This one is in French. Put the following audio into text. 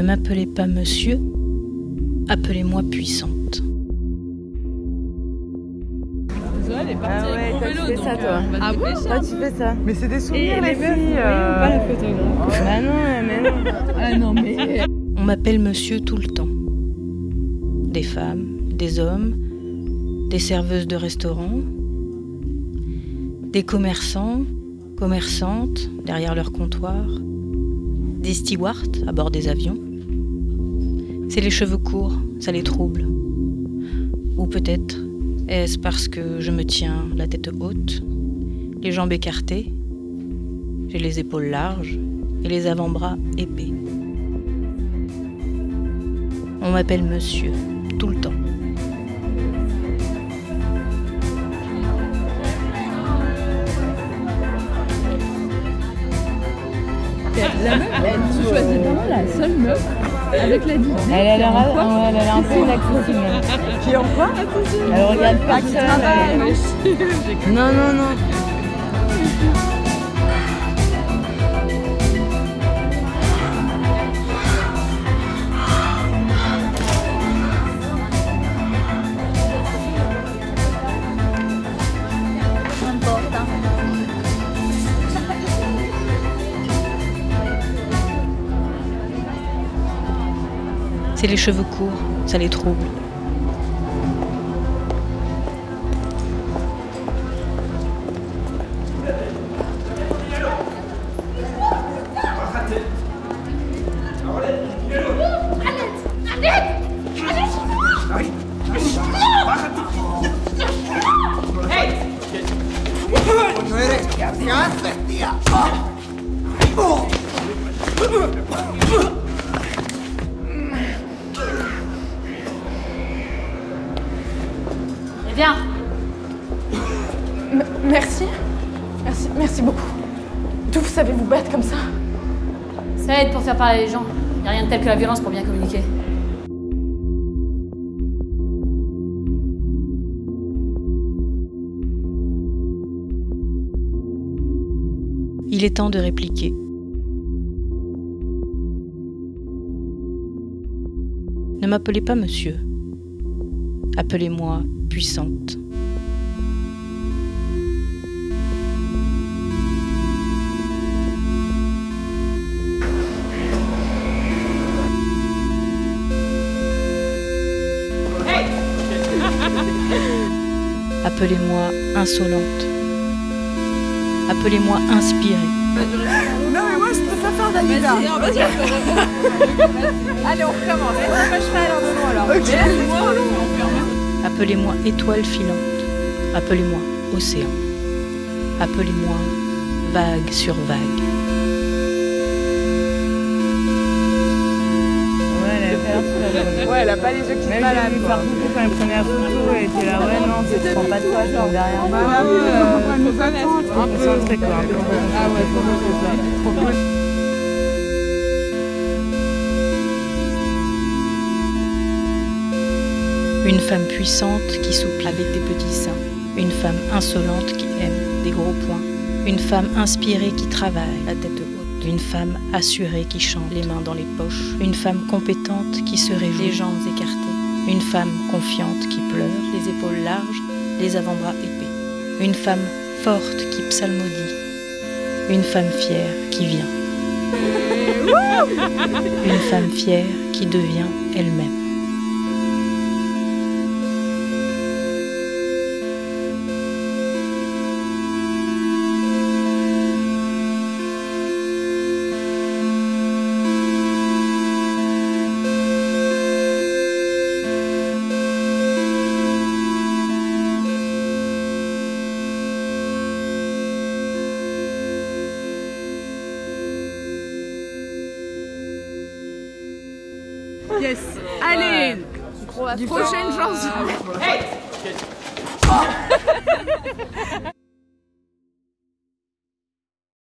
m'appelez pas monsieur, appelez-moi puissante. elle est partie Ah ouais, toi, vélo, tu fais donc, ça, euh, toi. Ah bon. Toi, tu fais ça. Mais c'est des souvenirs, les filles. euh. pas la photographe Bah non, mais non. Ah non, mais. On m'appelle monsieur tout le temps. Des femmes, des hommes, des serveuses de restaurants, des commerçants, commerçantes derrière leur comptoir, des stewards à bord des avions. C'est les cheveux courts, ça les trouble. Ou peut-être est-ce parce que je me tiens la tête haute, les jambes écartées, j'ai les épaules larges et les avant-bras épais. On m'appelle monsieur, tout le temps. La meuf, elle, tu choisis vraiment la seule meuf avec la dignité. Elle a l'air qui elle a l'air un peu inaccessible. Qui en quoi Elle regarde personne. elle- Non, non, non. C'est les cheveux courts, ça les trouble. Viens M- Merci. Merci, merci beaucoup. D'où vous savez vous battre comme ça? Ça aide pour faire parler les gens. Y a rien de tel que la violence pour bien communiquer. Il est temps de répliquer. Ne m'appelez pas monsieur. Appelez-moi puissante. Appelez-moi insolente. Appelez-moi inspirée. Non, mais moi, je préfère faire Dalida. Vas-y, vas-y, Allez, on recommence. Va cheval alors de nous alors. Ok. Appelez-moi étoile filante. Appelez-moi océan. Appelez-moi vague sur vague. Ouais, elle Ouais, a pas les yeux qui se baladent, quand elle prenait la photo, elle était là, ouais, non, tu te prends pas de toi, genre derrière. Bah euh. Un peu un peu concentré. Ah ouais, beau, c'est ça. Une femme puissante qui souple avec des petits seins. Une femme insolente qui aime des gros poings. Une femme inspirée qui travaille la tête haute. Une femme assurée qui chante les mains dans les poches. Une femme compétente qui se réjouit les jambes écartées. Une femme confiante qui pleure, les épaules larges, les avant-bras épais. Une femme forte qui psalmodie. Une femme fière qui vient. Une femme fière qui devient elle-même. Yes. Allez. Prochaine chanson.